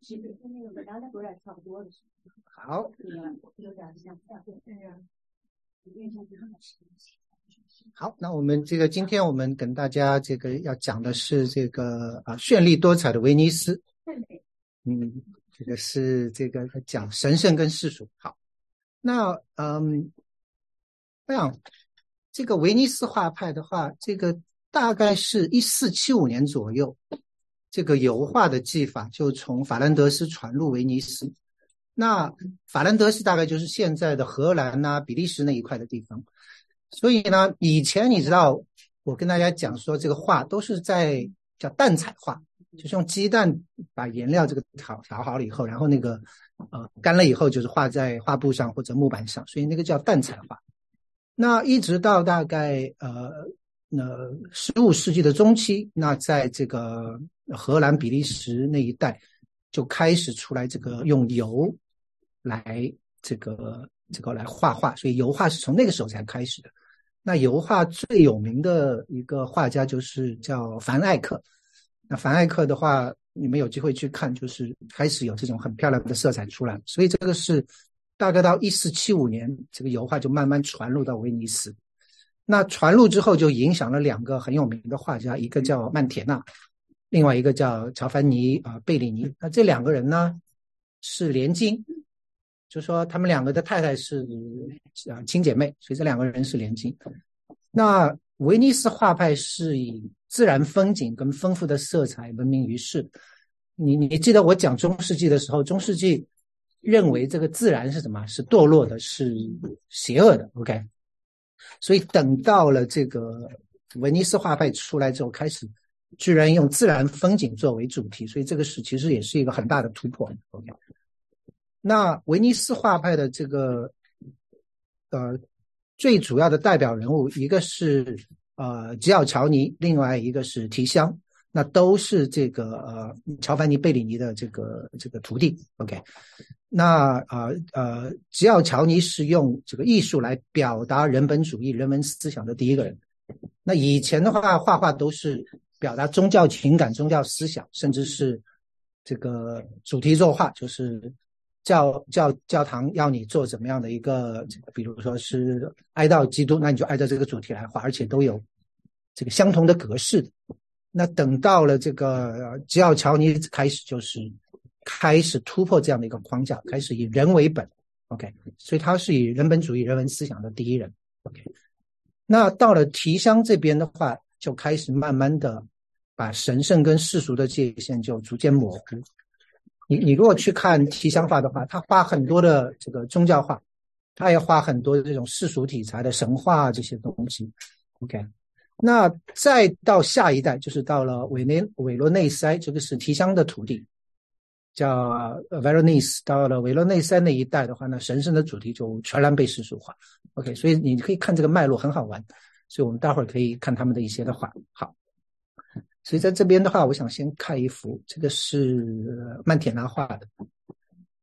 其实跟那个点差不多的。好，有。好，那我们这个今天我们跟大家这个要讲的是这个啊绚丽多彩的威尼斯。嗯，这个是这个讲神圣跟世俗。好，那嗯，这样这个威尼斯画派的话，这个大概是一四七五年左右，这个油画的技法就从法兰德斯传入威尼斯。那法兰德斯大概就是现在的荷兰呐、比利时那一块的地方，所以呢，以前你知道，我跟大家讲说，这个画都是在叫淡彩画，就是用鸡蛋把颜料这个调调好了以后，然后那个呃干了以后，就是画在画布上或者木板上，所以那个叫淡彩画。那一直到大概呃呃十五世纪的中期，那在这个荷兰、比利时那一带就开始出来这个用油。来这个这个来画画，所以油画是从那个时候才开始的。那油画最有名的一个画家就是叫凡艾克。那凡艾克的话，你们有机会去看，就是开始有这种很漂亮的色彩出来。所以这个是大概到一四七五年，这个油画就慢慢传入到威尼斯。那传入之后，就影响了两个很有名的画家，一个叫曼铁纳，另外一个叫乔凡尼啊贝里尼。那这两个人呢是连襟。就说他们两个的太太是啊亲姐妹，所以这两个人是连襟。那威尼斯画派是以自然风景跟丰富的色彩闻名于世。你你记得我讲中世纪的时候，中世纪认为这个自然是什么？是堕落的，是邪恶的。OK，所以等到了这个威尼斯画派出来之后，开始居然用自然风景作为主题，所以这个是其实也是一个很大的突破。OK。那威尼斯画派的这个呃最主要的代表人物，一个是呃吉奥乔尼，另外一个是提香，那都是这个呃乔凡尼贝里尼的这个这个徒弟。OK，那啊呃吉奥乔尼是用这个艺术来表达人本主义人文思想的第一个人。那以前的话，画画都是表达宗教情感、宗教思想，甚至是这个主题作画，就是。教教教堂要你做怎么样的一个，比如说是哀悼基督，那你就按照这个主题来画，而且都有这个相同的格式的。那等到了这个吉奥乔尼开始，就是开始突破这样的一个框架，开始以人为本。OK，所以他是以人本主义人文思想的第一人。OK，那到了提香这边的话，就开始慢慢的把神圣跟世俗的界限就逐渐模糊。你你如果去看提香画的话，他画很多的这个宗教画，他也画很多的这种世俗题材的神话啊这些东西。OK，那再到下一代，就是到了韦内韦罗内塞，这个是提香的徒弟，叫 Veronese。到了韦罗内塞那一代的话呢，神圣的主题就全然被世俗化。OK，所以你可以看这个脉络很好玩，所以我们待会儿可以看他们的一些的画。好。所以在这边的话，我想先看一幅，这个是曼铁纳画的。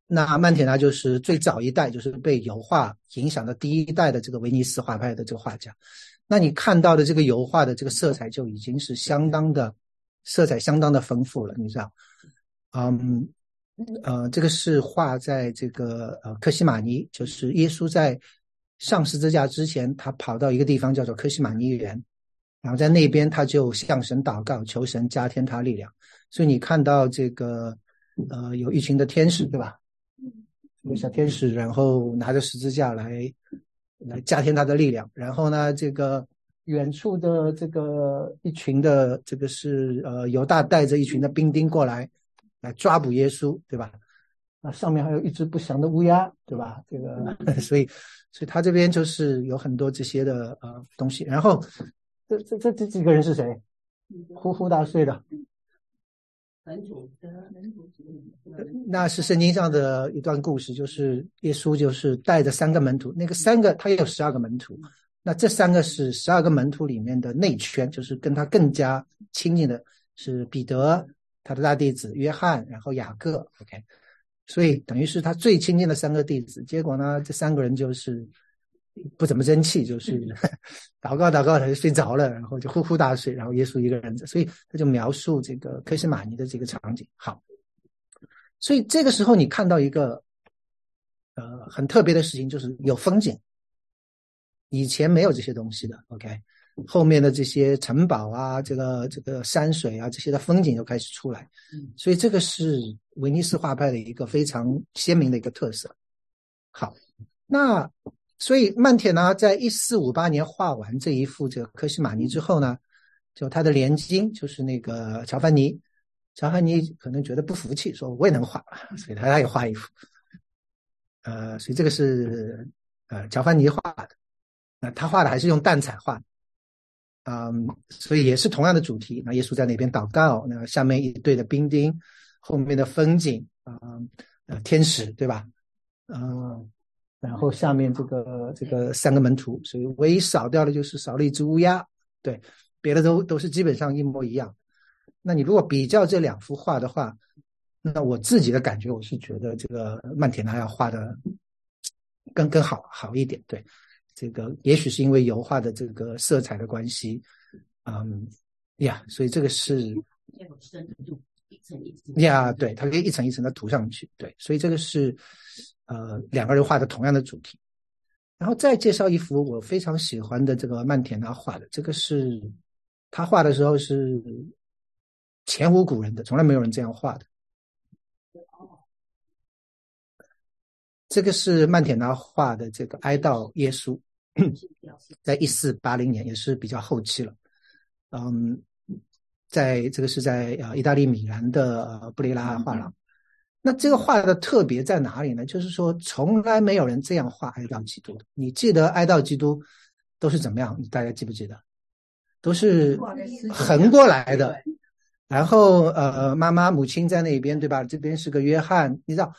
那曼铁纳就是最早一代，就是被油画影响的第一代的这个威尼斯画派的这个画家。那你看到的这个油画的这个色彩就已经是相当的，色彩相当的丰富了，你知道？嗯，呃，这个是画在这个呃科西玛尼，就是耶稣在上十字架之前，他跑到一个地方叫做科西玛尼园。然后在那边，他就向神祷告，求神加添他力量。所以你看到这个，呃，有一群的天使，对吧？有小天使，然后拿着十字架来，来加添他的力量。然后呢，这个远处的这个一群的，这个是呃犹大带着一群的兵丁过来，来抓捕耶稣，对吧？那上面还有一只不祥的乌鸦，对吧？这个，所以，所以他这边就是有很多这些的呃东西，然后。这这这这几个人是谁？呼呼大睡的。门徒门徒那是圣经上的一段故事，就是耶稣就是带着三个门徒，那个三个他也有十二个门徒，那这三个是十二个门徒里面的内圈，就是跟他更加亲近的是彼得，他的大弟子约翰，然后雅各。OK，所以等于是他最亲近的三个弟子。结果呢，这三个人就是。不怎么争气，就是 祷告祷告他就睡着了，然后就呼呼大睡，然后耶稣一个人，所以他就描述这个克西玛尼的这个场景。好，所以这个时候你看到一个呃很特别的事情，就是有风景，以前没有这些东西的。OK，后面的这些城堡啊，这个这个山水啊，这些的风景又开始出来。所以这个是威尼斯画派的一个非常鲜明的一个特色。好，那所以曼铁呢在一四五八年画完这一幅这个科西玛尼之后呢，就他的连经就是那个乔凡尼。乔凡尼可能觉得不服气，说我也能画，所以他也画一幅。呃，所以这个是呃乔凡尼画的，那他画的还是用淡彩画，嗯，所以也是同样的主题。那耶稣在那边祷告，那下面一对的兵丁，后面的风景啊，呃，天使对吧？嗯，然后下面这个这个三个门徒，所以唯一少掉的就是少了一只乌鸦，对，别的都都是基本上一模一样。那你如果比较这两幅画的话，那我自己的感觉，我是觉得这个曼铁纳要画的更更好好一点。对，这个也许是因为油画的这个色彩的关系，嗯，呀，所以这个是呀，对，它可以一层一层的涂上去。对，所以这个是呃两个人画的同样的主题。然后再介绍一幅我非常喜欢的这个曼田他画的，这个是他画的时候是。前无古人的，从来没有人这样画的。这个是曼铁纳画的这个哀悼耶稣，在一四八零年，也是比较后期了。嗯，在这个是在呃意大利米兰的布雷拉画廊。那这个画的特别在哪里呢？就是说，从来没有人这样画哀悼基督的。你记得哀悼基督都是怎么样？大家记不记得？都是横过来的。然后，呃，妈妈、母亲在那边，对吧？这边是个约翰，你知道，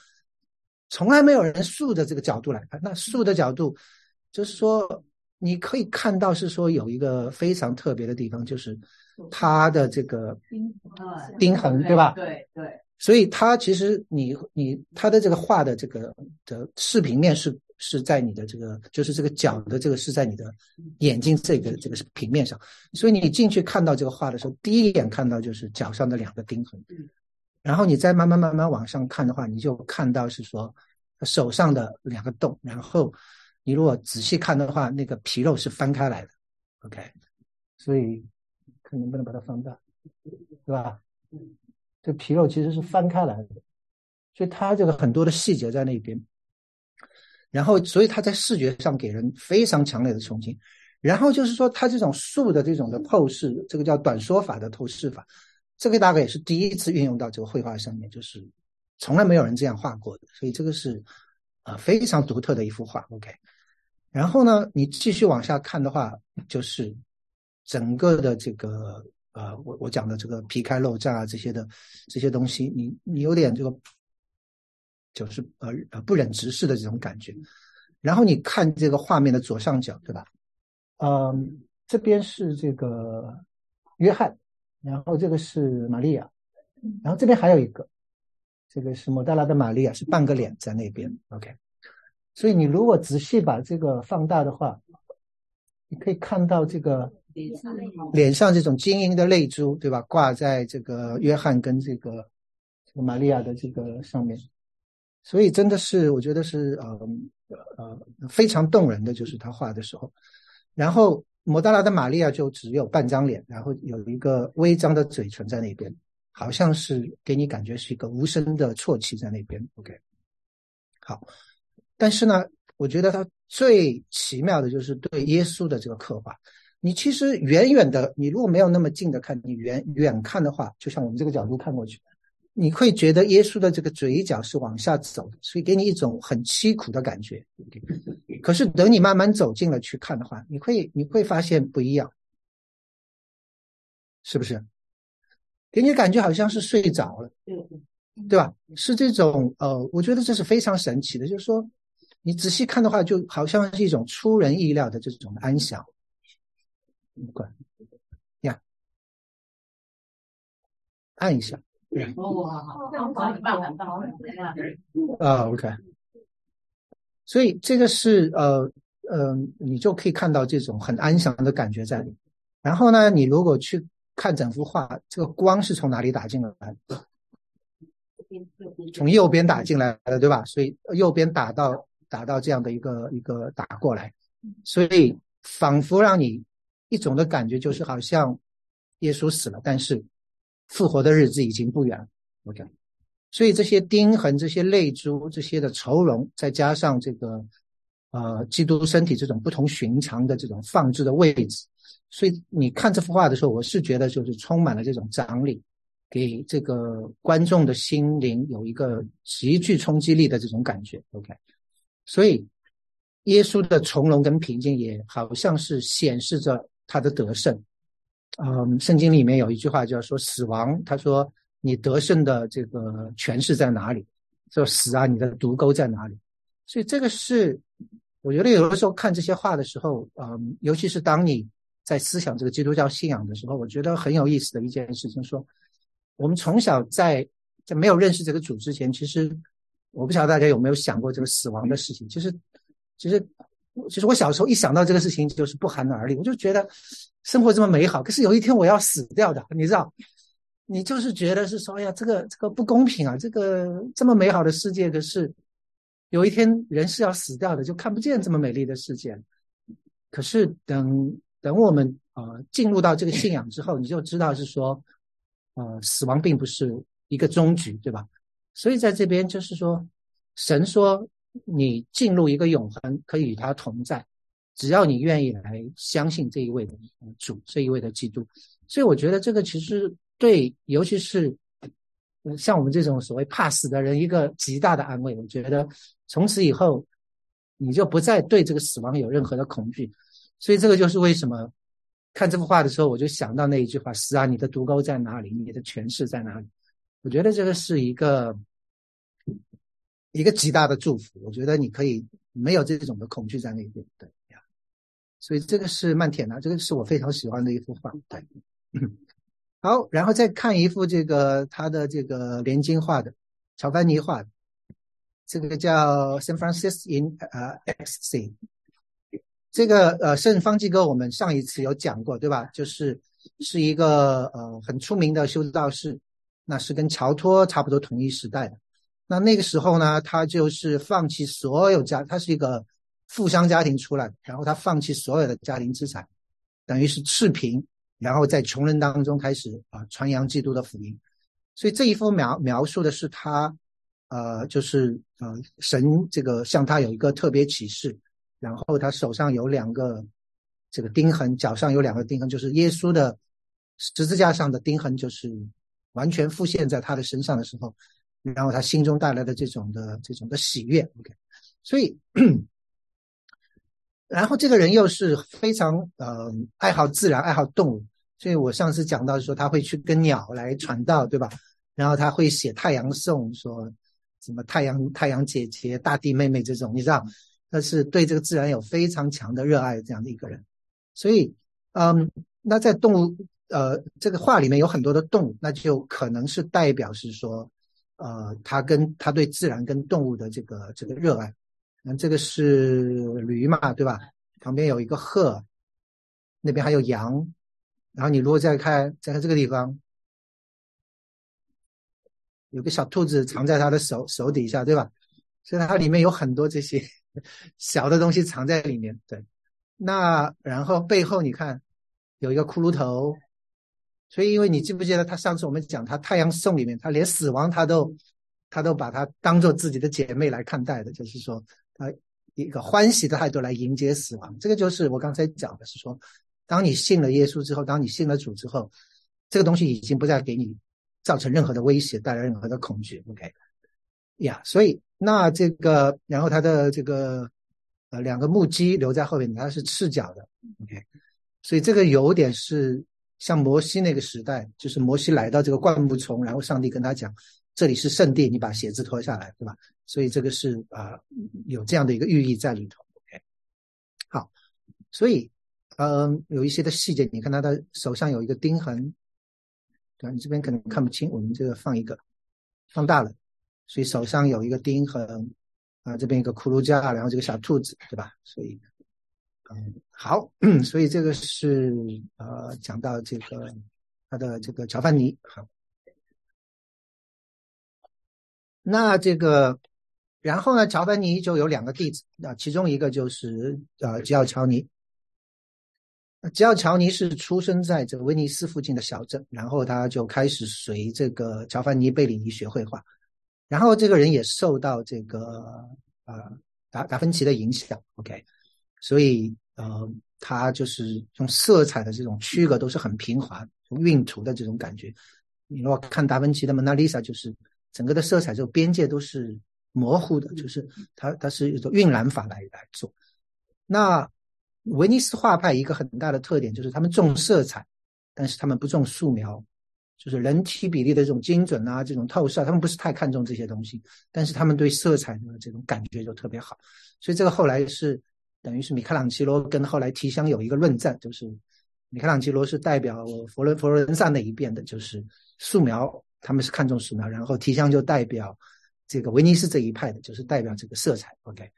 从来没有人竖的这个角度来看。那竖的角度，就是说，你可以看到是说有一个非常特别的地方，就是它的这个钉痕，对吧？对对。所以它其实你你它的这个画的这个的视平面是。是在你的这个，就是这个角的这个是在你的眼睛这个这个是平面上，所以你进去看到这个画的时候，第一眼看到就是脚上的两个钉痕，然后你再慢慢慢慢往上看的话，你就看到是说手上的两个洞，然后你如果仔细看的话，那个皮肉是翻开来的，OK，所以看能不能把它放大，对吧？这皮肉其实是翻开来的，所以它这个很多的细节在那边。然后，所以他在视觉上给人非常强烈的冲击。然后就是说，他这种竖的这种的透视，这个叫短缩法的透视法，这个大概也是第一次运用到这个绘画上面，就是从来没有人这样画过的。所以这个是啊非常独特的一幅画。OK，然后呢，你继续往下看的话，就是整个的这个呃，我我讲的这个皮开肉绽啊这些的这些东西，你你有点这个。就是呃呃不忍直视的这种感觉，然后你看这个画面的左上角，对吧？嗯，这边是这个约翰，然后这个是玛利亚，然后这边还有一个，这个是莫大拉的玛利亚，是半个脸在那边。OK，所以你如果仔细把这个放大的话，你可以看到这个脸上这种晶莹的泪珠，对吧？挂在这个约翰跟这个这个玛利亚的这个上面。所以真的是，我觉得是呃呃非常动人的，就是他画的时候。然后摩达拉的玛利亚就只有半张脸，然后有一个微张的嘴唇在那边，好像是给你感觉是一个无声的啜泣在那边。OK，好。但是呢，我觉得他最奇妙的就是对耶稣的这个刻画。你其实远远的，你如果没有那么近的看，你远远看的话，就像我们这个角度看过去。你会觉得耶稣的这个嘴角是往下走的，所以给你一种很凄苦的感觉。可是等你慢慢走近了去看的话，你会你会发现不一样，是不是？给你感觉好像是睡着了，对吧？是这种呃，我觉得这是非常神奇的，就是说你仔细看的话，就好像是一种出人意料的这种安详。管呀，按一下。啊，OK，所以这个是呃呃，你就可以看到这种很安详的感觉在里。然后呢，你如果去看整幅画，这个光是从哪里打进来的？从右边打进来的，对吧？所以右边打到打到这样的一个一个打过来，所以仿佛让你一种的感觉就是好像耶稣死了，但是复活的日子已经不远了。OK，所以这些钉痕、这些泪珠、这些的愁容，再加上这个呃基督身体这种不同寻常的这种放置的位置。所以你看这幅画的时候，我是觉得就是充满了这种张力，给这个观众的心灵有一个极具冲击力的这种感觉。OK，所以耶稣的从容跟平静也好像是显示着他的得胜。嗯，圣经里面有一句话叫说死亡，他说你得胜的这个权势在哪里？说死啊，你的毒钩在哪里？所以这个是我觉得有的时候看这些话的时候，嗯，尤其是当你。在思想这个基督教信仰的时候，我觉得很有意思的一件事情，说我们从小在在没有认识这个主之前，其实我不晓得大家有没有想过这个死亡的事情。其实，其实，其实我小时候一想到这个事情，就是不寒而栗。我就觉得生活这么美好，可是有一天我要死掉的，你知道？你就是觉得是说，哎呀，这个这个不公平啊！这个这么美好的世界，可是有一天人是要死掉的，就看不见这么美丽的世界。可是等。等我们呃进入到这个信仰之后，你就知道是说，呃，死亡并不是一个终局，对吧？所以在这边就是说，神说你进入一个永恒，可以与他同在，只要你愿意来相信这一位的主，这一位的基督。所以我觉得这个其实对，尤其是像我们这种所谓怕死的人，一个极大的安慰。我觉得从此以后，你就不再对这个死亡有任何的恐惧。所以这个就是为什么看这幅画的时候，我就想到那一句话：“死啊，你的毒钩在哪里？你的权势在哪里？”我觉得这个是一个一个极大的祝福。我觉得你可以没有这种的恐惧在那边，对呀。所以这个是曼铁纳，这个是我非常喜欢的一幅画。对，好，然后再看一幅这个他的这个连金画的乔凡尼画的，这个叫 San Francisco in 呃 X C。这个呃圣方济各，我们上一次有讲过，对吧？就是是一个呃很出名的修道士，那是跟乔托差不多同一时代的。那那个时候呢，他就是放弃所有家，他是一个富商家庭出来的，然后他放弃所有的家庭资产，等于是赤贫，然后在穷人当中开始啊传扬基督的福音。所以这一幅描描述的是他，呃，就是呃神这个向他有一个特别启示。然后他手上有两个这个钉痕，脚上有两个钉痕，就是耶稣的十字架上的钉痕，就是完全复现在他的身上的时候，然后他心中带来的这种的这种的喜悦。OK，所以，然后这个人又是非常呃爱好自然、爱好动物，所以我上次讲到说他会去跟鸟来传道，对吧？然后他会写太阳颂，说什么太阳太阳姐姐、大地妹妹这种，你知道。他是对这个自然有非常强的热爱，这样的一个人，所以，嗯，那在动物，呃，这个画里面有很多的动物，那就可能是代表是说，呃，他跟他对自然跟动物的这个这个热爱，那这个是 驴嘛，对吧？旁边有一个鹤，那边还有羊，然后你如果再看，再看这个地方，有个小兔子藏在他的手手底下，对吧？所以它里面有很多这些。小的东西藏在里面，对。那然后背后你看有一个骷髅头，所以因为你记不记得他上次我们讲他太阳颂里面，他连死亡他都他都把他当做自己的姐妹来看待的，就是说他一个欢喜的态度来迎接死亡。这个就是我刚才讲的是说，当你信了耶稣之后，当你信了主之后，这个东西已经不再给你造成任何的威胁，带来任何的恐惧。OK，呀，所以。那这个，然后他的这个呃两个木屐留在后面，他是赤脚的，OK，所以这个有点是像摩西那个时代，就是摩西来到这个灌木丛，然后上帝跟他讲，这里是圣地，你把鞋子脱下来，对吧？所以这个是啊有这样的一个寓意在里头，OK，好，所以嗯有一些的细节，你看他的手上有一个钉痕，对吧？你这边可能看不清，我们这个放一个放大了。所以手上有一个钉痕，啊，这边一个骷髅架，然后这个小兔子，对吧？所以，好，所以这个是呃，讲到这个他的这个乔凡尼，好。那这个，然后呢，乔凡尼就有两个弟子啊，其中一个就是呃吉奥乔尼。吉奥乔尼是出生在这个威尼斯附近的小镇，然后他就开始随这个乔凡尼贝里尼学绘画，然后这个人也受到这个呃达达芬奇的影响，OK，所以呃他就是用色彩的这种区隔都是很平滑、晕涂的这种感觉。你如果看达芬奇的蒙娜丽莎，就是整个的色彩这个边界都是模糊的，就是它它是一种晕染法来来做。那威尼斯画派一个很大的特点就是他们重色彩，但是他们不重素描，就是人体比例的这种精准啊，这种透视啊，他们不是太看重这些东西，但是他们对色彩的这种感觉就特别好。所以这个后来是等于是米开朗基罗跟后来提香有一个论战，就是米开朗基罗是代表佛罗佛罗伦萨那一边的，就是素描，他们是看重素描，然后提香就代表这个威尼斯这一派的，就是代表这个色彩。OK。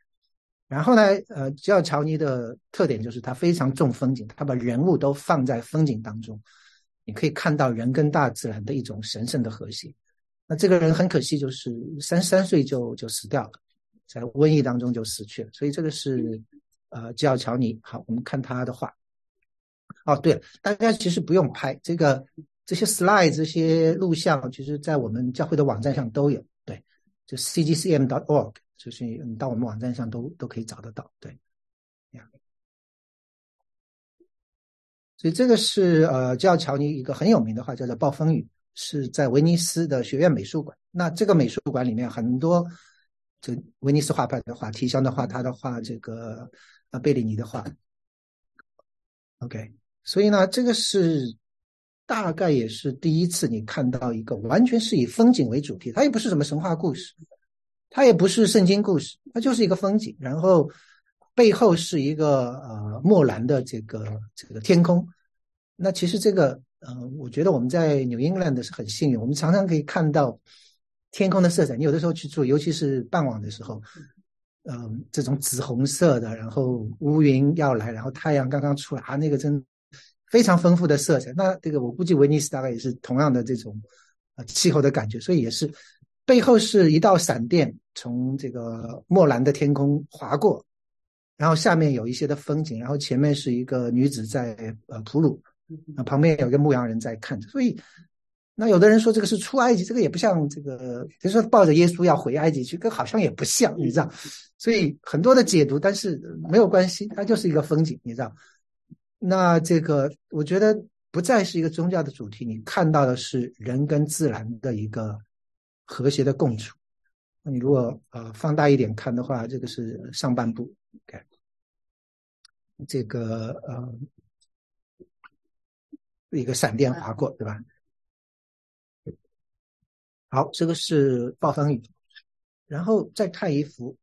然后呢，呃，吉奥乔尼的特点就是他非常重风景，他把人物都放在风景当中，你可以看到人跟大自然的一种神圣的和谐。那这个人很可惜，就是三十三岁就就死掉了，在瘟疫当中就死去了。所以这个是呃吉奥乔尼。好，我们看他的画。哦，对了，大家其实不用拍这个这些 slide 这些录像，其实在我们教会的网站上都有。对，就 cgcm.org。就是你到我们网站上都都可以找得到，对，这样。所以这个是呃，吉奥乔尼一个很有名的画，叫做《暴风雨》，是在威尼斯的学院美术馆。那这个美术馆里面很多这威尼斯画派的画，提香的画，他的画，这个呃贝利尼的话。OK，所以呢，这个是大概也是第一次你看到一个完全是以风景为主题，它也不是什么神话故事。它也不是圣经故事，它就是一个风景，然后背后是一个呃墨蓝的这个这个天空。那其实这个呃，我觉得我们在 New England 是很幸运，我们常常可以看到天空的色彩。你有的时候去住，尤其是傍晚的时候，嗯，这种紫红色的，然后乌云要来，然后太阳刚刚出来啊，那个真非常丰富的色彩。那这个我估计威尼斯大概也是同样的这种呃气候的感觉，所以也是。背后是一道闪电从这个墨蓝的天空划过，然后下面有一些的风景，然后前面是一个女子在呃哺乳，啊旁边有一个牧羊人在看着。所以，那有的人说这个是出埃及，这个也不像这个，就说抱着耶稣要回埃及去，跟好像也不像，你知道？所以很多的解读，但是没有关系，它就是一个风景，你知道？那这个我觉得不再是一个宗教的主题，你看到的是人跟自然的一个。和谐的共处。那你如果呃放大一点看的话，这个是上半部，OK，这个呃一个闪电划过，对吧？好，这个是暴风雨，然后再看一幅，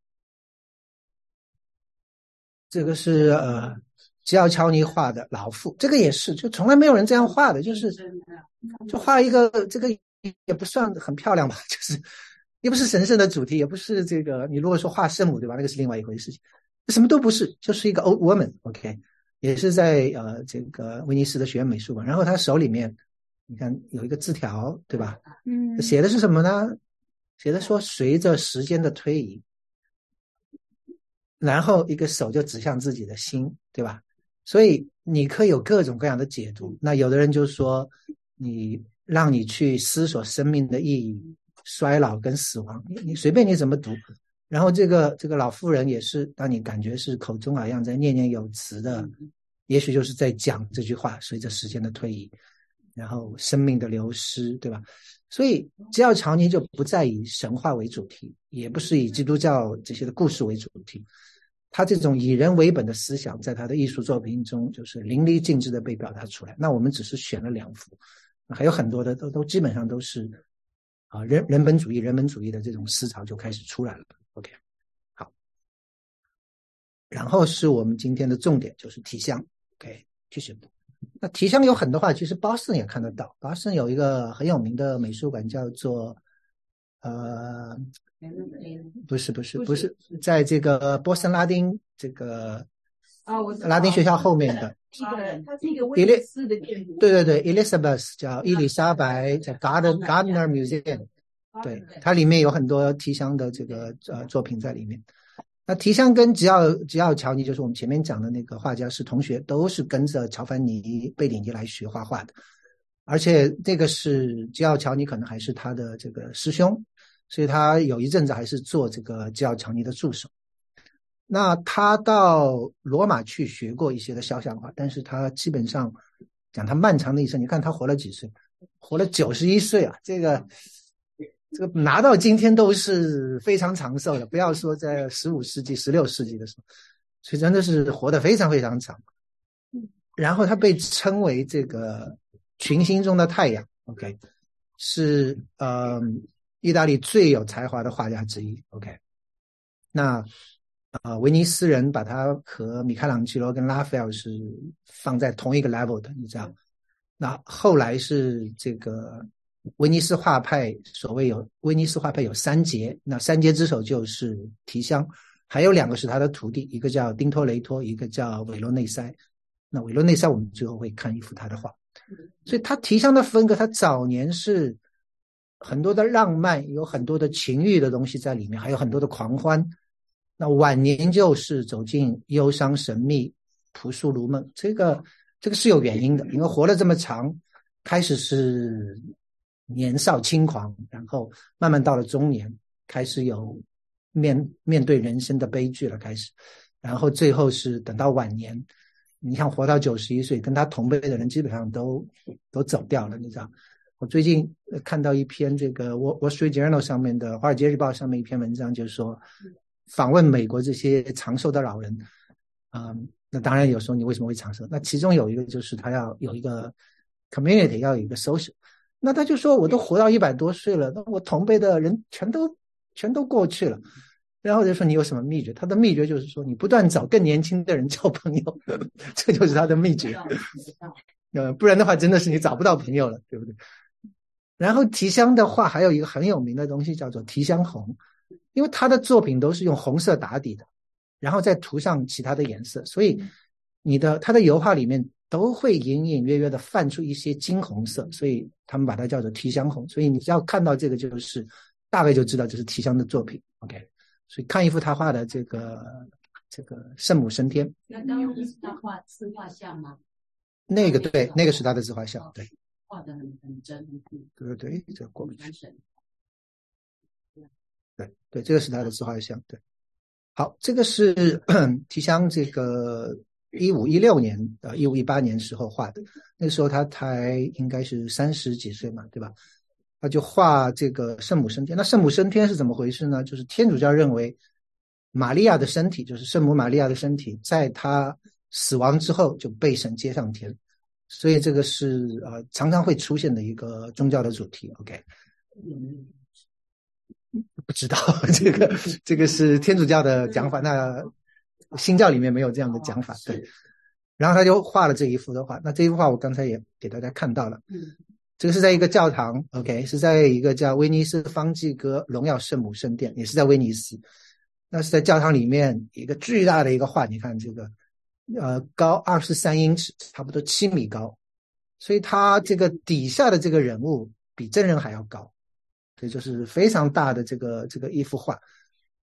这个是呃吉奥乔尼画的老妇，这个也是，就从来没有人这样画的，就是就画一个这个。也不算很漂亮吧，就是也不是神圣的主题，也不是这个。你如果说画圣母，对吧？那个是另外一回事情，什么都不是，就是一个 old woman，OK，也是在呃这个威尼斯的学院美术馆。然后他手里面，你看有一个字条，对吧？嗯，写的是什么呢？写的说随着时间的推移，然后一个手就指向自己的心，对吧？所以你可以有各种各样的解读。那有的人就说你。让你去思索生命的意义、衰老跟死亡，你你随便你怎么读。然后这个这个老妇人也是，让你感觉是口中好像在念念有词的，也许就是在讲这句话。随着时间的推移，然后生命的流失，对吧？所以只要乔尼就不再以神话为主题，也不是以基督教这些的故事为主题。他这种以人为本的思想，在他的艺术作品中就是淋漓尽致的被表达出来。那我们只是选了两幅。还有很多的都都基本上都是啊人人本主义人本主义的这种思潮就开始出来了。OK，好，然后是我们今天的重点就是提香。OK，继续。那提香有很多话，其实波士顿也看得到。波士顿有一个很有名的美术馆叫做呃，不是不是不是，在这个波士顿拉丁这个。啊，我拉丁学校后面的，它是一个威尼斯的建筑。对对对，Elizabeth 叫伊丽莎白，在 Garden Gardner Museum，对，它里面有很多提香的这个呃作品在里面。那提香跟吉奥吉奥乔尼，就是我们前面讲的那个画家是同学，都是跟着乔凡尼贝里尼来学画画的。而且这个是吉奥乔尼，可能还是他的这个师兄，所以他有一阵子还是做这个吉奥乔尼的助手。那他到罗马去学过一些的肖像画，但是他基本上讲他漫长的一生，你看他活了几岁？活了九十一岁啊！这个这个拿到今天都是非常长寿的，不要说在十五世纪、十六世纪的时候，所以真的是活得非常非常长。然后他被称为这个群星中的太阳，OK，是呃意大利最有才华的画家之一，OK，那。啊，威尼斯人把他和米开朗基罗跟拉斐尔是放在同一个 level 的，你知道？那后来是这个威尼斯画派，所谓有威尼斯画派有三杰，那三杰之首就是提香，还有两个是他的徒弟，一个叫丁托雷托，一个叫韦罗内塞。那韦罗内塞我们最后会看一幅他的画，所以他提香的风格，他早年是很多的浪漫，有很多的情欲的东西在里面，还有很多的狂欢。那晚年就是走进忧伤、神秘、朴素如梦，这个这个是有原因的，因为活了这么长，开始是年少轻狂，然后慢慢到了中年，开始有面面对人生的悲剧了，开始，然后最后是等到晚年，你像活到九十一岁，跟他同辈的人基本上都都走掉了，你知道？我最近看到一篇这个《我我 Street Journal》上面的《华尔街日报》上面一篇文章，就是说。访问美国这些长寿的老人，啊，那当然有时候你为什么会长寿？那其中有一个就是他要有一个 community，要有一个 social。那他就说，我都活到一百多岁了，那我同辈的人全都全都过去了。然后就说你有什么秘诀？他的秘诀就是说，你不断找更年轻的人交朋友，这就是他的秘诀。呃，不然的话，真的是你找不到朋友了，对不对？然后提香的话，还有一个很有名的东西叫做提香红。因为他的作品都是用红色打底的，然后再涂上其他的颜色，所以你的他的油画里面都会隐隐约约的泛出一些金红色，所以他们把它叫做提香红。所以你只要看到这个，就是大概就知道这是提香的作品。OK，所以看一幅他画的这个这个圣母升天。那当时是他画自画像吗？那个对，那个是他的自画像，对。画的很很真，对对对，这个过不去。对对，这个是他的自画像。对，好，这个是 提香，这个一五一六年呃一五一八年时候画的，那时候他才应该是三十几岁嘛，对吧？他就画这个圣母升天。那圣母升天是怎么回事呢？就是天主教认为玛利亚的身体，就是圣母玛利亚的身体，在她死亡之后就被神接上天，所以这个是呃常常会出现的一个宗教的主题。OK。不知道 这个，这个是天主教的讲法，那新教里面没有这样的讲法。对，然后他就画了这一幅的画，那这一幅画我刚才也给大家看到了。嗯，这个是在一个教堂，OK，是在一个叫威尼斯方济哥荣耀圣母圣殿，也是在威尼斯。那是在教堂里面一个巨大的一个画，你看这个，呃，高二十三英尺，差不多七米高，所以它这个底下的这个人物比真人还要高。这就是非常大的这个这个一幅画，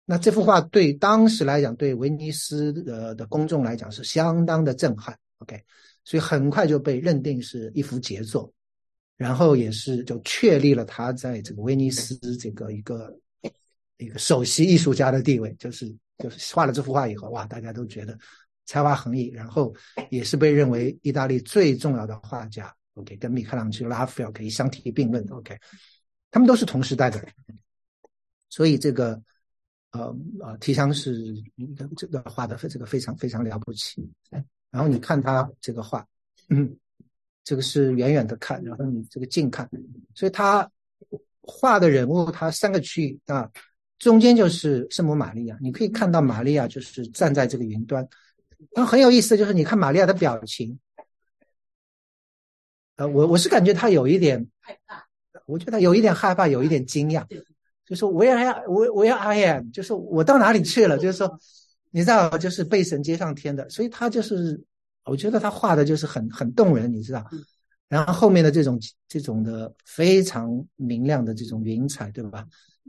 那这幅画对当时来讲，对威尼斯的的公众来讲是相当的震撼。OK，所以很快就被认定是一幅杰作，然后也是就确立了他在这个威尼斯这个一个一个首席艺术家的地位。就是就是画了这幅画以后，哇，大家都觉得才华横溢，然后也是被认为意大利最重要的画家。OK，跟米开朗基罗、拉斐尔可以相提并论。OK。他们都是同时代的人，所以这个，呃呃，提香是这个画的这个非常非常了不起。然后你看他这个画，嗯，这个是远远的看，然后你这个近看，所以他画的人物，他三个区域啊，中间就是圣母玛利亚，你可以看到玛利亚就是站在这个云端。然后很有意思的就是，你看玛利亚的表情，呃，我我是感觉他有一点害怕。我觉得有一点害怕，有一点惊讶，就说 Where I Where I am，就是我到哪里去了？就是说，你知道，就是被神接上天的，所以他就是，我觉得他画的就是很很动人，你知道。然后后面的这种这种的非常明亮的这种云彩，对吧？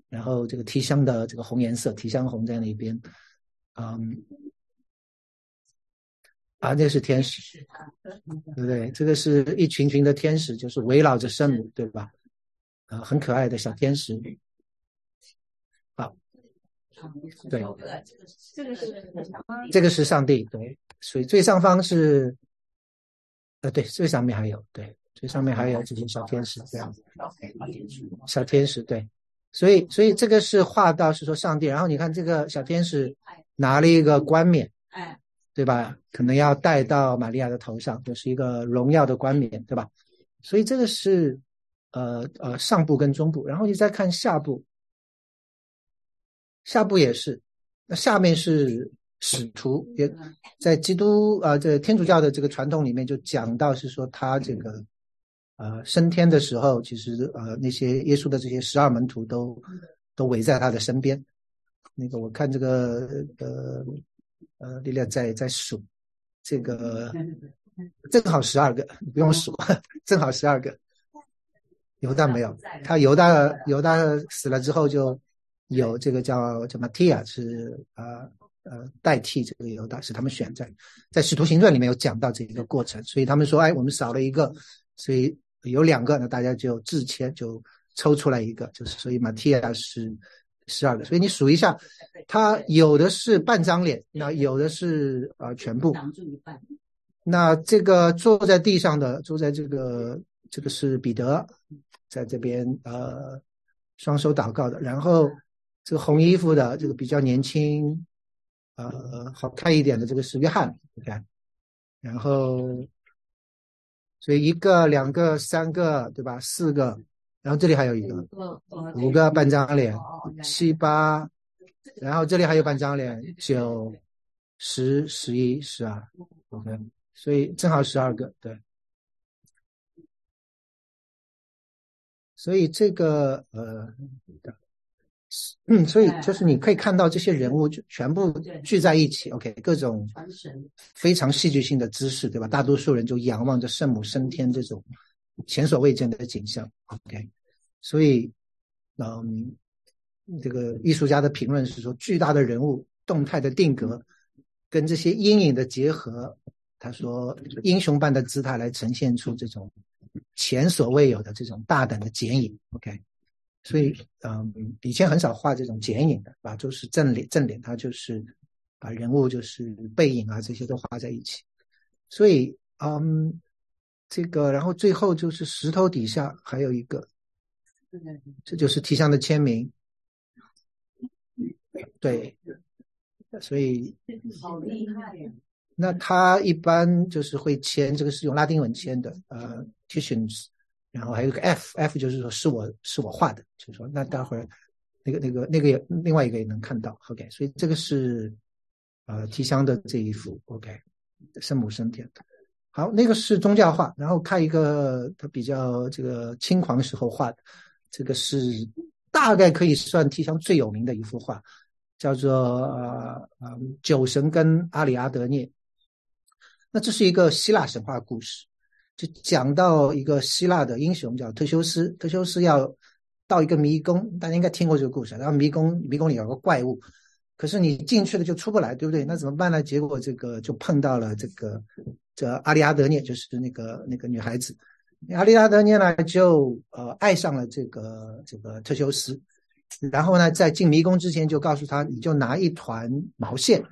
然后这个提香的这个红颜色，提香红在那边，嗯，啊，那是天使，对不对？这个是一群群的天使，就是围绕着圣母，对吧？啊，很可爱的小天使。好，对，这个是这个是上帝，对，所以最上方是，呃，对，最上面还有，对，最上面还有这些小天使，这样子，小天使，对。所以，所以这个是画到是说上帝，然后你看这个小天使拿了一个冠冕，哎，对吧？可能要戴到玛利亚的头上，就是一个荣耀的冠冕，对吧？所以这个是呃呃上部跟中部，然后你再看下部，下部也是，那下面是使徒，也在基督啊这天主教的这个传统里面就讲到是说他这个。呃，升天的时候，其实呃，那些耶稣的这些十二门徒都都围在他的身边。那个我看这个呃呃，丽丽在在数这个，正好十二个，你不用数，正好十二个。犹大没有，他犹大犹大死了之后，就有这个叫叫马提亚是呃呃代替这个犹大，是他们选在在使徒行传里面有讲到这一个过程，所以他们说，哎，我们少了一个，所以。有两个，那大家就自签，就抽出来一个，就是所以马蒂亚是十二个，所以你数一下，他有的是半张脸，那有的是呃全部。那这个坐在地上的，坐在这个这个是彼得，在这边呃双手祷告的，然后这个红衣服的这个比较年轻，呃好看一点的这个是约翰，你看，然后。所以一个、两个、三个，对吧？四个，然后这里还有一个，五个半张脸，七八，然后这里还有半张脸，九、十、十一、十二，OK，所以正好十二个，对。所以这个呃。嗯，所以就是你可以看到这些人物就全部聚在一起，OK，各种非常戏剧性的姿势，对吧？大多数人就仰望着圣母升天这种前所未见的景象，OK。所以，嗯，这个艺术家的评论是说，巨大的人物动态的定格跟这些阴影的结合，他说英雄般的姿态来呈现出这种前所未有的这种大胆的剪影，OK。所以，嗯，以前很少画这种剪影的，啊？就是正脸，正脸，它就是把人物就是背影啊这些都画在一起。所以，嗯，这个，然后最后就是石头底下还有一个，这就是提香的签名。对，所以 好厉害呀！那他一般就是会签，这个是用拉丁文签的，呃，Titians。然后还有个 F，F 就是说是我是我画的，就是说那待会儿那个那个那个也另外一个也能看到，OK，所以这个是呃提香的这一幅，OK，圣母升天。好，那个是宗教画，然后看一个他比较这个轻狂时候画的，这个是大概可以算提香最有名的一幅画，叫做呃呃酒神跟阿里阿德涅。那这是一个希腊神话故事。就讲到一个希腊的英雄叫特修斯，特修斯要到一个迷宫，大家应该听过这个故事。然后迷宫迷宫里有个怪物，可是你进去了就出不来，对不对？那怎么办呢？结果这个就碰到了这个这阿里阿德涅，就是那个那个女孩子。阿里阿德涅呢就呃爱上了这个这个特修斯，然后呢在进迷宫之前就告诉他，你就拿一团毛线。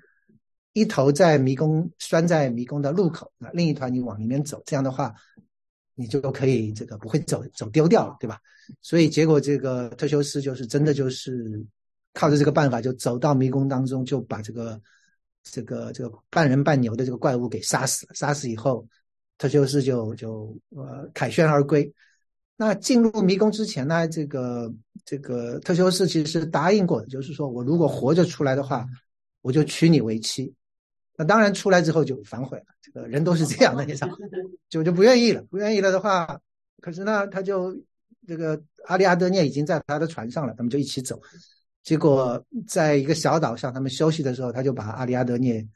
一头在迷宫拴在迷宫的路口，那另一团你往里面走，这样的话，你就可以这个不会走走丢掉了，对吧？所以结果这个特修斯就是真的就是靠着这个办法就走到迷宫当中，就把这个这个这个半人半牛的这个怪物给杀死了。杀死以后，特修斯就就呃凯旋而归。那进入迷宫之前呢，这个这个特修斯其实答应过的，就是说我如果活着出来的话，我就娶你为妻。那当然出来之后就反悔了，这个人都是这样的，你知道，就就不愿意了，不愿意了的话，可是呢，他就这个阿里阿德涅已经在他的船上了，他们就一起走，结果在一个小岛上，他们休息的时候，他就把阿里阿德涅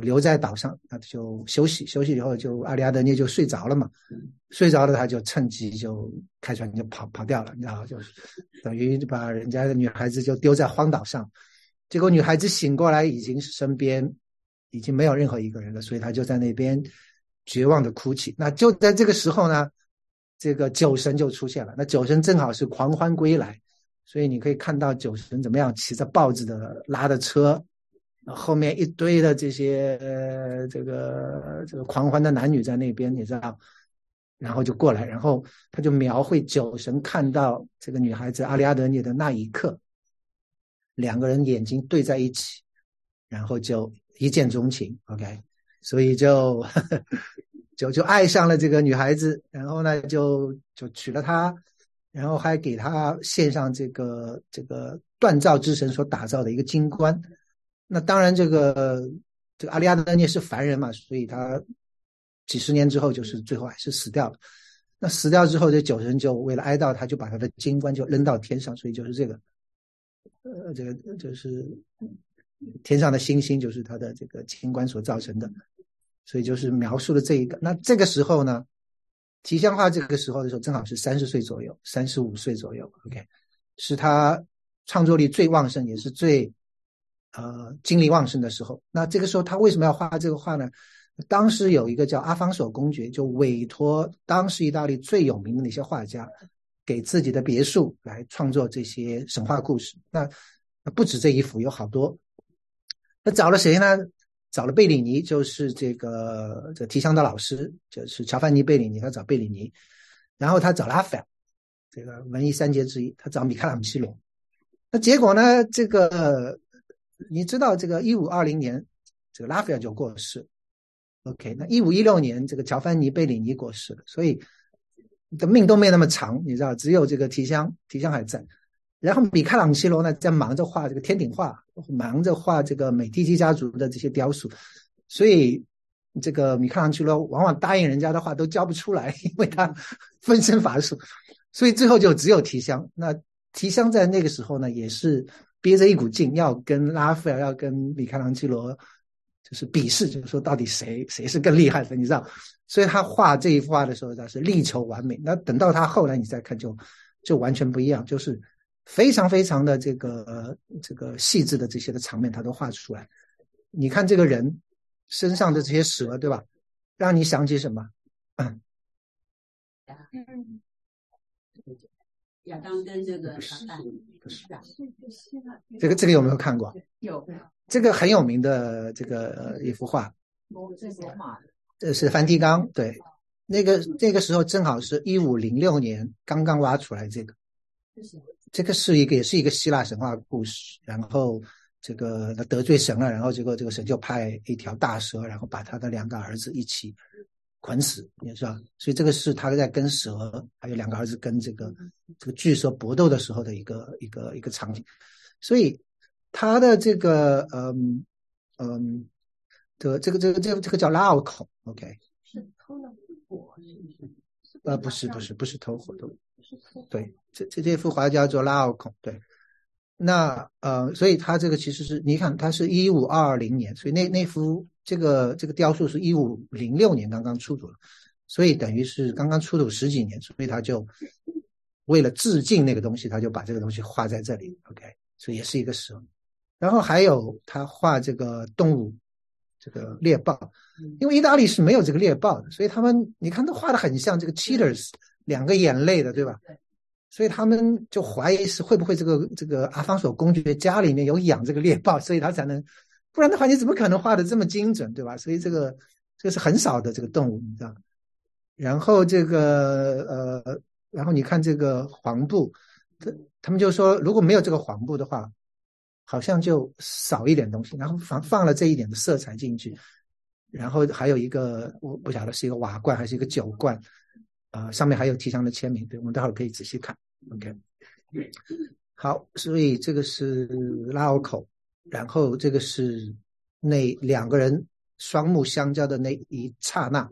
留在岛上，他就休息休息以后，就阿里阿德涅就睡着了嘛，睡着了他就趁机就开船就跑跑掉了，你知道，就是 等于把人家的女孩子就丢在荒岛上，结果女孩子醒过来已经是身边已经没有任何一个人了，所以他就在那边绝望的哭泣。那就在这个时候呢，这个酒神就出现了，那酒神正好是狂欢归来，所以你可以看到酒神怎么样骑着豹子的拉的车。后面一堆的这些呃，这个这个狂欢的男女在那边，你知道，然后就过来，然后他就描绘酒神看到这个女孩子阿里阿德涅的那一刻，两个人眼睛对在一起，然后就一见钟情，OK，所以就 就就爱上了这个女孩子，然后呢就就娶了她，然后还给她献上这个这个锻造之神所打造的一个金冠。那当然，这个这个阿里亚德涅是凡人嘛，所以他几十年之后就是最后还是死掉了。那死掉之后，这酒神就为了哀悼他，就把他的金冠就扔到天上，所以就是这个，呃，这个就是天上的星星就是他的这个金冠所造成的，所以就是描述了这一个。那这个时候呢，提香画这个时候的时候正好是三十岁左右，三十五岁左右，OK，是他创作力最旺盛，也是最。呃，精力旺盛的时候，那这个时候他为什么要画这个画呢？当时有一个叫阿方索公爵，就委托当时意大利最有名的那些画家，给自己的别墅来创作这些神话故事。那不止这一幅，有好多。那找了谁呢？找了贝里尼，就是这个这提香的老师，就是乔凡尼贝里尼。他找贝里尼，然后他找拉斐尔，这个文艺三杰之一，他找米开朗基罗。那结果呢？这个。你知道这个一五二零年，这个拉斐尔就过世。OK，那一五一六年这个乔凡尼贝里尼过世了，所以的命都没那么长，你知道，只有这个提香，提香还在。然后米开朗基罗呢，在忙着画这个天顶画，忙着画这个美第奇家族的这些雕塑，所以这个米开朗基罗往往答应人家的话都交不出来，因为他分身乏术，所以最后就只有提香。那提香在那个时候呢，也是。憋着一股劲，要跟拉斐尔，要跟米开朗基罗，就是比试，就是说到底谁谁是更厉害的，你知道？所以他画这一幅画的时候，他是力求完美。那等到他后来你再看，就就完全不一样，就是非常非常的这个这个细致的这些的场面，他都画出来。你看这个人身上的这些蛇，对吧？让你想起什么？嗯。亚当跟这个撒旦，不是这个这个有没有看过？有，这个很有名的这个一幅画。这是罗马这是梵蒂冈。对，那个那个时候正好是一五零六年，刚刚挖出来这个。这个是一个也是一个希腊神话故事，然后这个得罪神了，然后结果这个神就派一条大蛇，然后把他的两个儿子一起。捆死，也是吧？所以这个是他在跟蛇，还有两个儿子跟这个这个巨蛇搏斗的时候的一个一个一个场景。所以他的这个嗯嗯的这个这个这个这个叫拉奥孔，OK？是偷了火？呃，不是不是不是偷火的，对，这这这幅画叫做拉奥孔，对。那呃，所以他这个其实是你看，他是一五二零年，所以那那幅。这个这个雕塑是一五零六年刚刚出土的，所以等于是刚刚出土十几年，所以他就为了致敬那个东西，他就把这个东西画在这里。OK，所以也是一个蛇。然后还有他画这个动物，这个猎豹，因为意大利是没有这个猎豹的，所以他们你看都画的很像这个 cheaters，两个眼泪的，对吧？所以他们就怀疑是会不会这个这个阿方索公爵家里面有养这个猎豹，所以他才能。不然的话，你怎么可能画的这么精准，对吧？所以这个这个是很少的这个动物，你知道。然后这个呃，然后你看这个黄布，他他们就说，如果没有这个黄布的话，好像就少一点东西。然后放放了这一点的色彩进去，然后还有一个我不晓得是一个瓦罐还是一个酒罐，啊，上面还有提香的签名，对我们待会儿可以仔细看。OK，好，所以这个是拉奥口。然后这个是那两个人双目相交的那一刹那，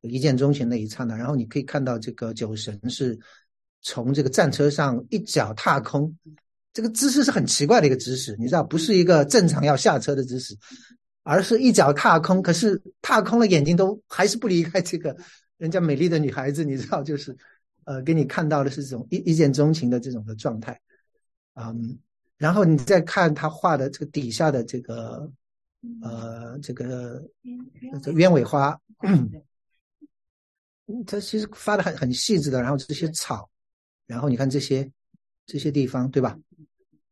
一见钟情那一刹那。然后你可以看到这个酒神是从这个战车上一脚踏空，这个姿势是很奇怪的一个姿势，你知道，不是一个正常要下车的姿势。而是一脚踏空。可是踏空了，眼睛都还是不离开这个人家美丽的女孩子，你知道，就是呃，给你看到的是这种一一见钟情的这种的状态，嗯，然后你再看他画的这个底下的这个呃这个这鸢尾花，它其实发的很很细致的，然后这些草，然后你看这些这些地方，对吧？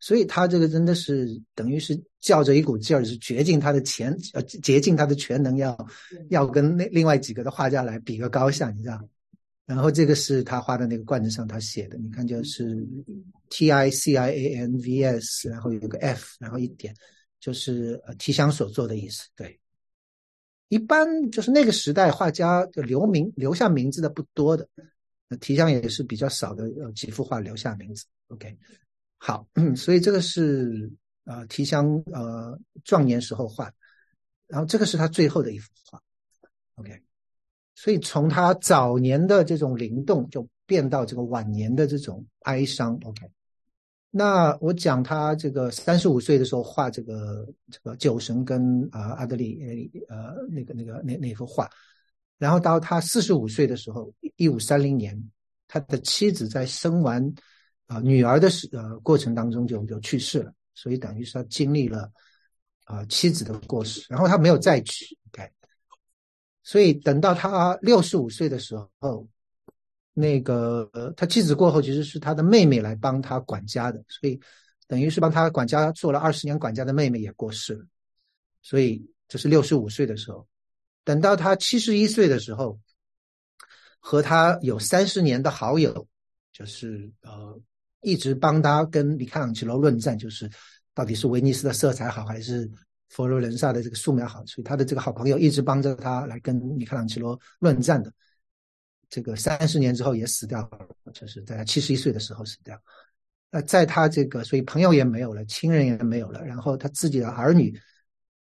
所以他这个真的是等于是较着一股劲儿，是竭尽他的全呃竭尽他的全能，要要跟那另外几个的画家来比个高下，你知道？然后这个是他画的那个罐子上他写的，你看就是 T I C I A N V S，然后有个 F，然后一点就是呃提香所做的意思。对，一般就是那个时代画家留名留下名字的不多的，提香也是比较少的，有几幅画留下名字。OK。好，所以这个是呃提香呃壮年时候画，然后这个是他最后的一幅画，OK，所以从他早年的这种灵动，就变到这个晚年的这种哀伤，OK。那我讲他这个三十五岁的时候画这个这个酒神跟啊阿德里呃那个那个那那幅画，然后到他四十五岁的时候，一五三零年，他的妻子在生完。啊，女儿的时呃过程当中就就去世了，所以等于是他经历了啊妻子的过世，然后他没有再娶，OK，所以等到他六十五岁的时候，那个他妻子过后其实是他的妹妹来帮他管家的，所以等于是帮他管家做了二十年管家的妹妹也过世了，所以这是六十五岁的时候，等到他七十一岁的时候，和他有三十年的好友就是呃。一直帮他跟米开朗基罗论战，就是到底是威尼斯的色彩好，还是佛罗伦萨的这个素描好？所以他的这个好朋友一直帮着他来跟米开朗基罗论战的。这个三十年之后也死掉了，就是在他七十一岁的时候死掉。那在他这个，所以朋友也没有了，亲人也没有了，然后他自己的儿女，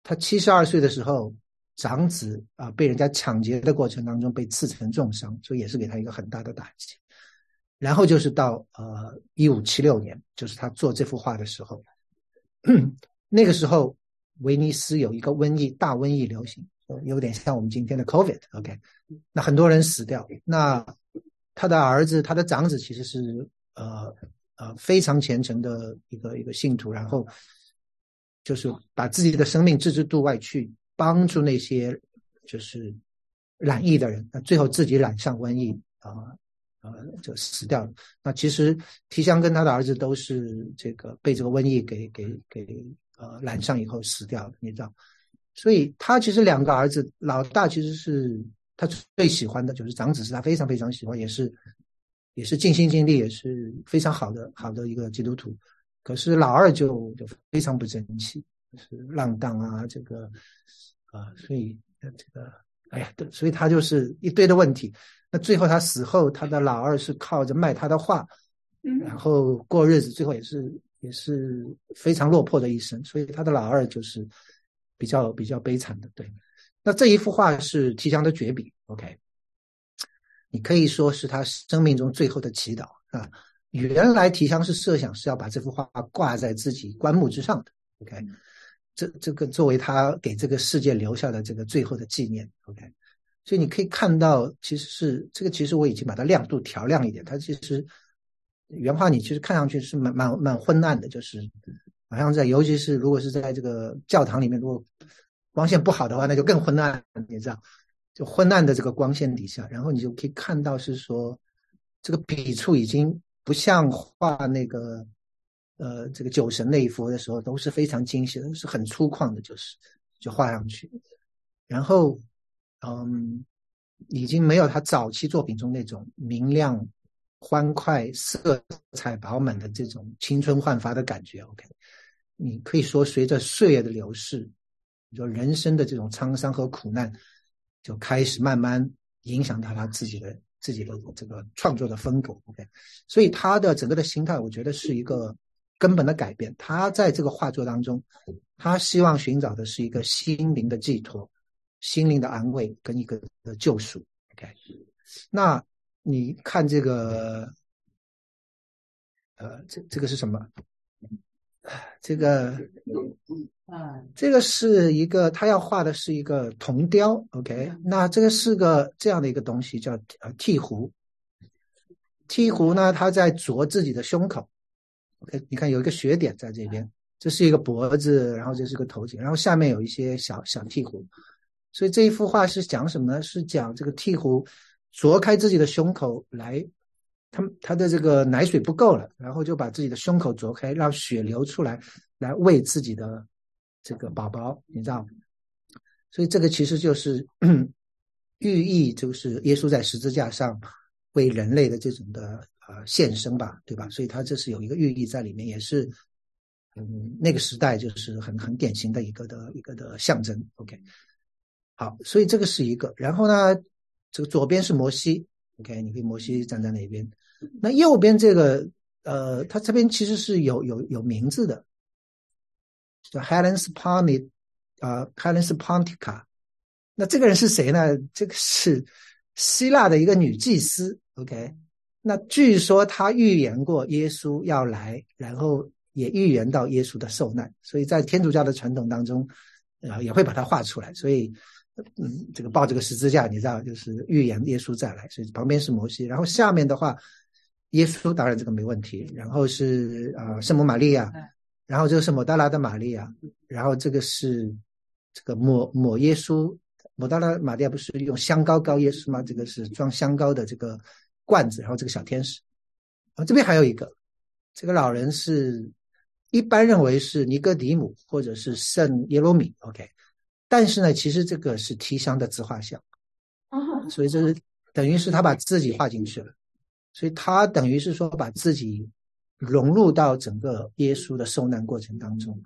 他七十二岁的时候，长子啊被人家抢劫的过程当中被刺成重伤，所以也是给他一个很大的打击。然后就是到呃一五七六年，就是他做这幅画的时候，那个时候威尼斯有一个瘟疫，大瘟疫流行，有点像我们今天的 COVID，OK，那很多人死掉。那他的儿子，他的长子其实是呃呃非常虔诚的一个一个信徒，然后就是把自己的生命置之度外去帮助那些就是染疫的人，那最后自己染上瘟疫啊。呃，就死掉了。那其实提香跟他的儿子都是这个被这个瘟疫给给给呃染上以后死掉了，你知道。所以他其实两个儿子，老大其实是他最喜欢的，就是长子是他非常非常喜欢，也是也是尽心尽力，也是非常好的好的一个基督徒。可是老二就就非常不争气，是浪荡啊，这个啊，所以这个哎呀，对，所以他就是一堆的问题。那最后他死后，他的老二是靠着卖他的画，然后过日子，最后也是也是非常落魄的一生。所以他的老二就是比较比较悲惨的。对，那这一幅画是提香的绝笔，OK，你可以说是他生命中最后的祈祷啊。原来提香是设想是要把这幅画挂在自己棺木之上的，OK，这这个作为他给这个世界留下的这个最后的纪念，OK。所以你可以看到，其实是这个，其实我已经把它亮度调亮一点。它其实原画你其实看上去是蛮蛮蛮昏暗的，就是好像在，尤其是如果是在这个教堂里面，如果光线不好的话，那就更昏暗。你知道，就昏暗的这个光线底下，然后你就可以看到是说，这个笔触已经不像画那个呃这个酒神那一幅的时候都是非常精细的，是很粗犷的，就是就画上去，然后。嗯，已经没有他早期作品中那种明亮、欢快、色彩饱满的这种青春焕发的感觉。OK，你可以说，随着岁月的流逝，你说人生的这种沧桑和苦难，就开始慢慢影响到他自己的自己的这个创作的风格。OK，所以他的整个的心态，我觉得是一个根本的改变。他在这个画作当中，他希望寻找的是一个心灵的寄托。心灵的安慰跟一个的救赎，OK，那你看这个，呃，这这个是什么？这个，啊，这个是一个他要画的是一个铜雕，OK，那这个是个这样的一个东西叫呃鹈鹕，鹈鹕呢，它在啄自己的胸口，OK，你看有一个血点在这边，这是一个脖子，然后这是个头颈，然后下面有一些小小鹈鹕，所以这一幅画是讲什么呢？是讲这个鹈鹕啄开自己的胸口来，他他的这个奶水不够了，然后就把自己的胸口啄开，让血流出来，来喂自己的这个宝宝，你知道吗？所以这个其实就是 寓意，就是耶稣在十字架上为人类的这种的呃献身吧，对吧？所以它这是有一个寓意在里面，也是嗯那个时代就是很很典型的一个的一个的象征。OK，好，所以这个是一个，然后呢，这个左边是摩西，OK，你可以摩西站在那边，那右边这个呃，他这边其实是有有有名字的，叫 Helen Sponti 啊，Helen Spontica。那这个人是谁呢？这个是希腊的一个女祭司，OK。那据说她预言过耶稣要来，然后也预言到耶稣的受难，所以在天主教的传统当中，呃，也会把它画出来。所以，嗯，这个抱这个十字架，你知道，就是预言耶稣再来。所以旁边是摩西，然后下面的话，耶稣当然这个没问题。然后是啊，圣母玛利亚，然后这个是抹大拉的玛利亚，然后这个是这个抹抹耶稣。抹大拉玛利亚不是用香膏膏耶稣吗？这个是装香膏的这个罐子，然后这个小天使。啊，这边还有一个，这个老人是一般认为是尼哥底姆或者是圣耶罗米，OK。但是呢，其实这个是提香的自画像，所以这是等于是他把自己画进去了，所以他等于是说把自己融入到整个耶稣的受难过程当中，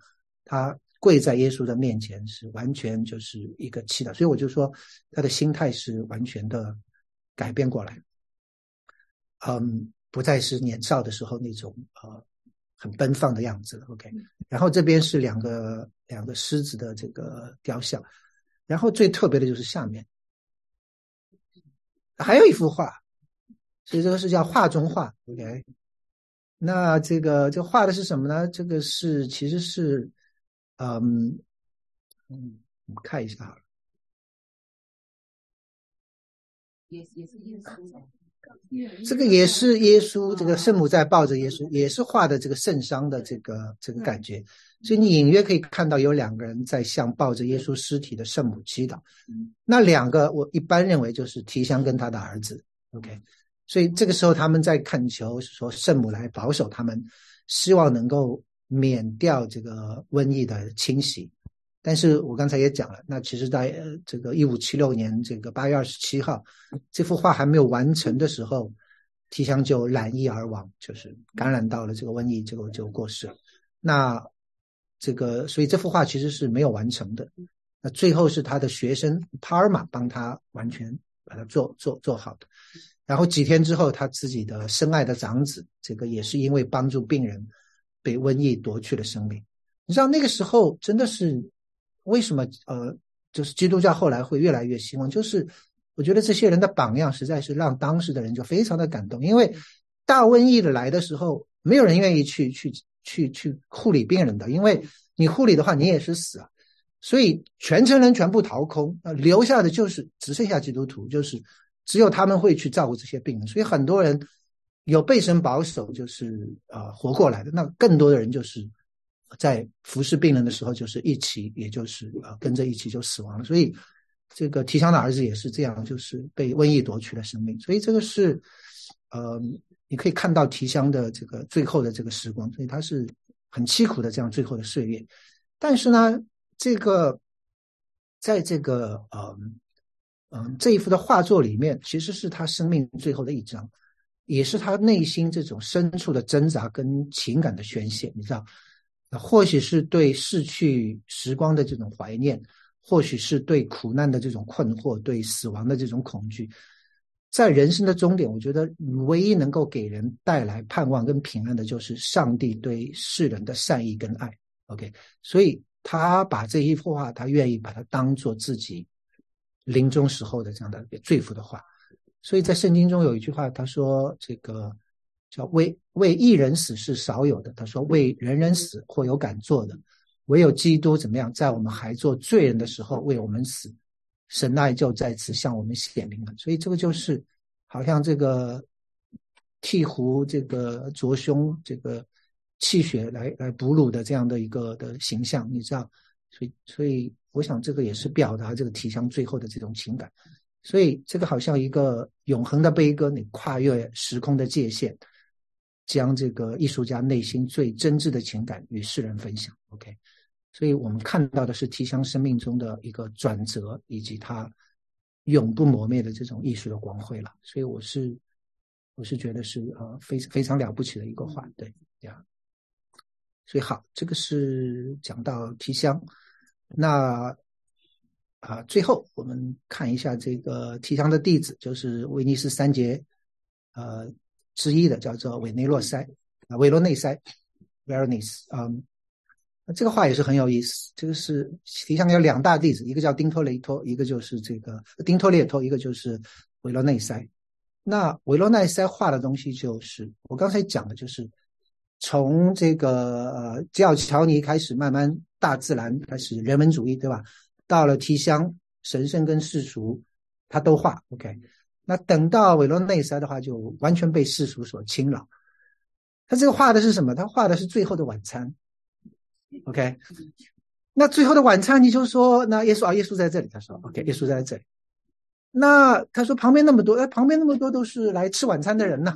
他。跪在耶稣的面前是完全就是一个祈祷，所以我就说他的心态是完全的改变过来，嗯，不再是年少的时候那种呃很奔放的样子。OK，然后这边是两个两个狮子的这个雕像，然后最特别的就是下面还有一幅画，所以这个是叫画中画。OK，那这个这画的是什么呢？这个是其实是。嗯嗯，我们看一下好了。也也是耶稣，这个也是耶稣，这个圣母在抱着耶稣，也是画的这个圣伤的这个这个感觉。所以你隐约可以看到有两个人在向抱着耶稣尸体的圣母祈祷。那两个我一般认为就是提香跟他的儿子。OK，所以这个时候他们在恳求说圣母来保守他们，希望能够。免掉这个瘟疫的侵袭，但是我刚才也讲了，那其实在这个一五七六年这个八月二十七号，这幅画还没有完成的时候，提香就染疫而亡，就是感染到了这个瘟疫，结果就过世了。那这个，所以这幅画其实是没有完成的。那最后是他的学生帕尔玛帮他完全把它做做做好的。然后几天之后，他自己的深爱的长子，这个也是因为帮助病人。被瘟疫夺去了生命，你知道那个时候真的是为什么？呃，就是基督教后来会越来越兴旺，就是我觉得这些人的榜样实在是让当时的人就非常的感动。因为大瘟疫的来的时候，没有人愿意去去去去护理病人的，因为你护理的话，你也是死啊。所以全城人全部逃空，呃，留下的就是只剩下基督徒，就是只有他们会去照顾这些病人，所以很多人。有被神保守，就是呃活过来的。那更多的人就是在服侍病人的时候，就是一起，也就是呃跟着一起就死亡了。所以这个提香的儿子也是这样，就是被瘟疫夺去了生命。所以这个是呃，你可以看到提香的这个最后的这个时光，所以他是很凄苦的这样最后的岁月。但是呢，这个在这个呃嗯这一幅的画作里面，其实是他生命最后的一张。也是他内心这种深处的挣扎跟情感的宣泄，你知道，那或许是对逝去时光的这种怀念，或许是对苦难的这种困惑，对死亡的这种恐惧，在人生的终点，我觉得唯一能够给人带来盼望跟平安的，就是上帝对世人的善意跟爱。OK，所以他把这一幅画，他愿意把它当做自己临终时候的这样的一个最福的画。所以在圣经中有一句话，他说：“这个叫为为一人死是少有的。他说为人人死或有敢做的，唯有基督怎么样，在我们还做罪人的时候为我们死，神爱就在此向我们显明了。所以这个就是好像这个剃胡、这个着胸、这个气血来来哺乳的这样的一个的形象，你知道？所以所以我想这个也是表达这个提香最后的这种情感。所以这个好像一个永恒的悲歌，你跨越时空的界限，将这个艺术家内心最真挚的情感与世人分享。OK，所以我们看到的是提香生命中的一个转折，以及他永不磨灭的这种艺术的光辉了。所以我是我是觉得是呃非非常了不起的一个话，对呀。所以好，这个是讲到提香，那。啊，最后我们看一下这个提香的弟子，就是威尼斯三杰，呃之一的，叫做韦内洛塞啊，韦罗内塞 （Veronese）。嗯，那这个话也是很有意思。这个是提香有两大弟子，一个叫丁托雷托，一个就是这个丁托列托，一个就是韦罗内塞。那韦罗内塞画的东西，就是我刚才讲的，就是从这个呃吉奥乔尼开始，慢慢大自然开始人文主义，对吧？到了提香，神圣跟世俗，他都画。OK，那等到韦罗内塞的话，就完全被世俗所侵扰。他这个画的是什么？他画的是最后的晚餐。OK，那最后的晚餐，你就说那耶稣啊，耶稣在这里。他说 OK，耶稣在这里。那他说旁边那么多，哎，旁边那么多都是来吃晚餐的人呢。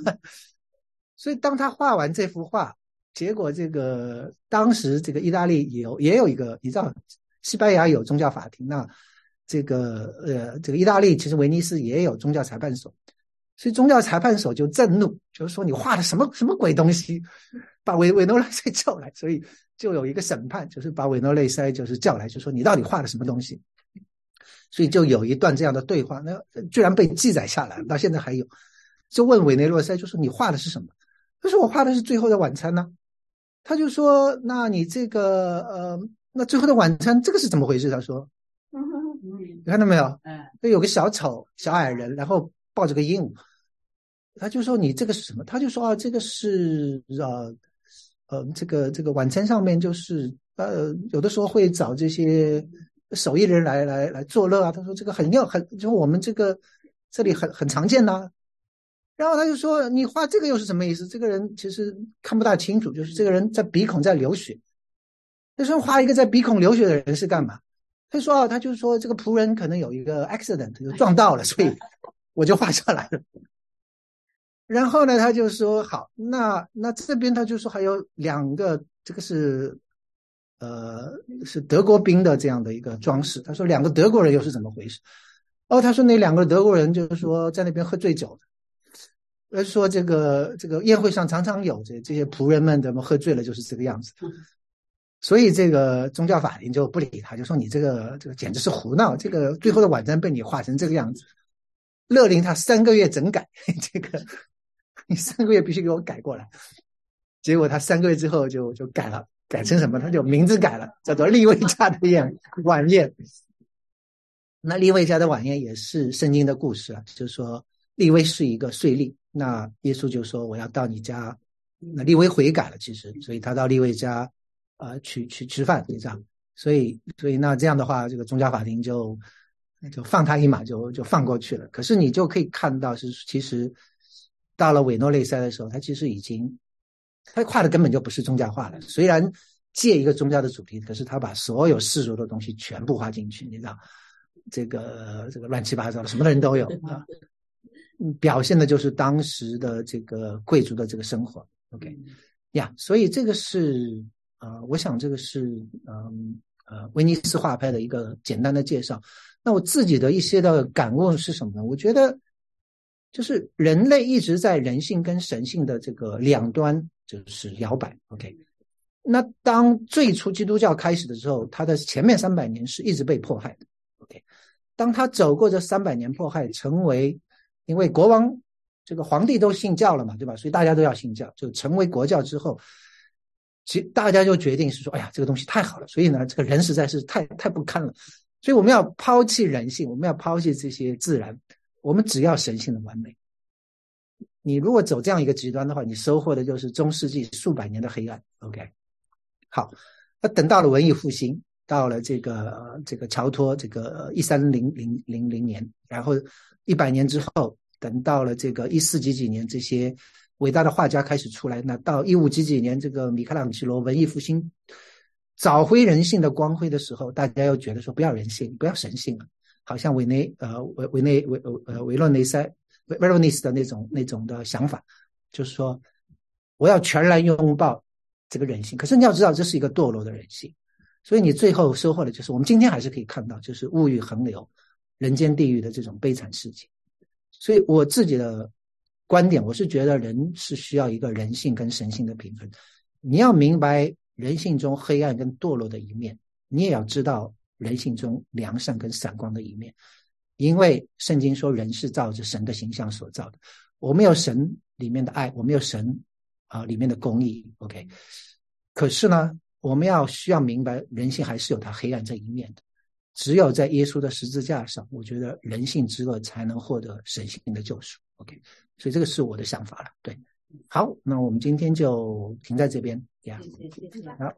所以当他画完这幅画，结果这个当时这个意大利也有也有一个，你知道。西班牙有宗教法庭，那这个呃，这个意大利其实威尼斯也有宗教裁判所，所以宗教裁判所就震怒，就是说你画的什么什么鬼东西，把维维诺内塞叫来，所以就有一个审判，就是把维诺内塞就是叫来，就说你到底画的什么东西，所以就有一段这样的对话，那居然被记载下来，到现在还有，就问韦内洛塞，就说你画的是什么？他说我画的是最后的晚餐呢，他就说那你这个呃。那最后的晚餐，这个是怎么回事？他说：“看到没有？嗯，有个小丑、小矮人，然后抱着个鹦鹉。他就说：‘你这个是什么？’他就说：‘啊，这个是呃呃，这个这个晚餐上面就是呃，有的时候会找这些手艺人来来来作乐啊。’他说：‘这个很要很，就我们这个这里很很常见呐。’然后他就说：‘你画这个又是什么意思？’这个人其实看不大清楚，就是这个人在鼻孔在流血。”他说画一个在鼻孔流血的人是干嘛？他说啊，他就是说这个仆人可能有一个 accident 就撞到了，所以我就画下来了。然后呢，他就说好，那那这边他就说还有两个，这个是呃是德国兵的这样的一个装饰。他说两个德国人又是怎么回事？哦，他说那两个德国人就是说在那边喝醉酒的，说这个这个宴会上常常有这这些仆人们怎么喝醉了就是这个样子。所以这个宗教法庭就不理他，就说你这个这个简直是胡闹，这个最后的晚餐被你画成这个样子，勒令他三个月整改，这个你三个月必须给我改过来。结果他三个月之后就就改了，改成什么？他就名字改了，叫做利未家的宴晚宴。那利未家的晚宴也是圣经的故事啊，就是说利未是一个税吏，那耶稣就说我要到你家，那利未悔改了，其实，所以他到利未家。啊，去去吃饭你知道，所以所以那这样的话，这个宗教法庭就就放他一马，就就放过去了。可是你就可以看到，是其实到了韦诺内塞的时候，他其实已经他画的根本就不是宗教画了。虽然借一个宗教的主题，可是他把所有世俗的东西全部画进去，你知道，这个这个乱七八糟的，什么人都有啊。表现的就是当时的这个贵族的这个生活。OK，呀，所以这个是。啊，我想这个是嗯呃威尼斯画派的一个简单的介绍。那我自己的一些的感悟是什么呢？我觉得就是人类一直在人性跟神性的这个两端就是摇摆。OK，那当最初基督教开始的时候，它的前面三百年是一直被迫害的。OK，当他走过这三百年迫害，成为因为国王这个皇帝都信教了嘛，对吧？所以大家都要信教，就成为国教之后。其大家就决定是说，哎呀，这个东西太好了，所以呢，这个人实在是太太不堪了，所以我们要抛弃人性，我们要抛弃这些自然，我们只要神性的完美。你如果走这样一个极端的话，你收获的就是中世纪数百年的黑暗。OK，好，那等到了文艺复兴，到了这个这个乔托这个一三零零零零年，然后一百年之后，等到了这个一四几几年，这些伟大的画家开始出来，那到一五几几年，这个米开朗基罗文艺复兴找回人性的光辉的时候，大家又觉得说不要人性，不要神性了，好像维内呃维维内维呃维洛内塞。v e r o n i c e 的那种那种的想法，就是说，我要全然拥抱这个人性。可是你要知道，这是一个堕落的人性，所以你最后收获的就是，我们今天还是可以看到，就是物欲横流、人间地狱的这种悲惨事情。所以我自己的观点，我是觉得人是需要一个人性跟神性的平衡。你要明白人性中黑暗跟堕落的一面，你也要知道人性中良善跟闪光的一面。因为圣经说人是照着神的形象所造的，我们有神里面的爱，我们有神啊里面的公义。OK，可是呢，我们要需要明白人性还是有它黑暗这一面的。只有在耶稣的十字架上，我觉得人性之恶才能获得神性的救赎。OK，所以这个是我的想法了。对，好，那我们今天就停在这边。谢谢谢谢。好。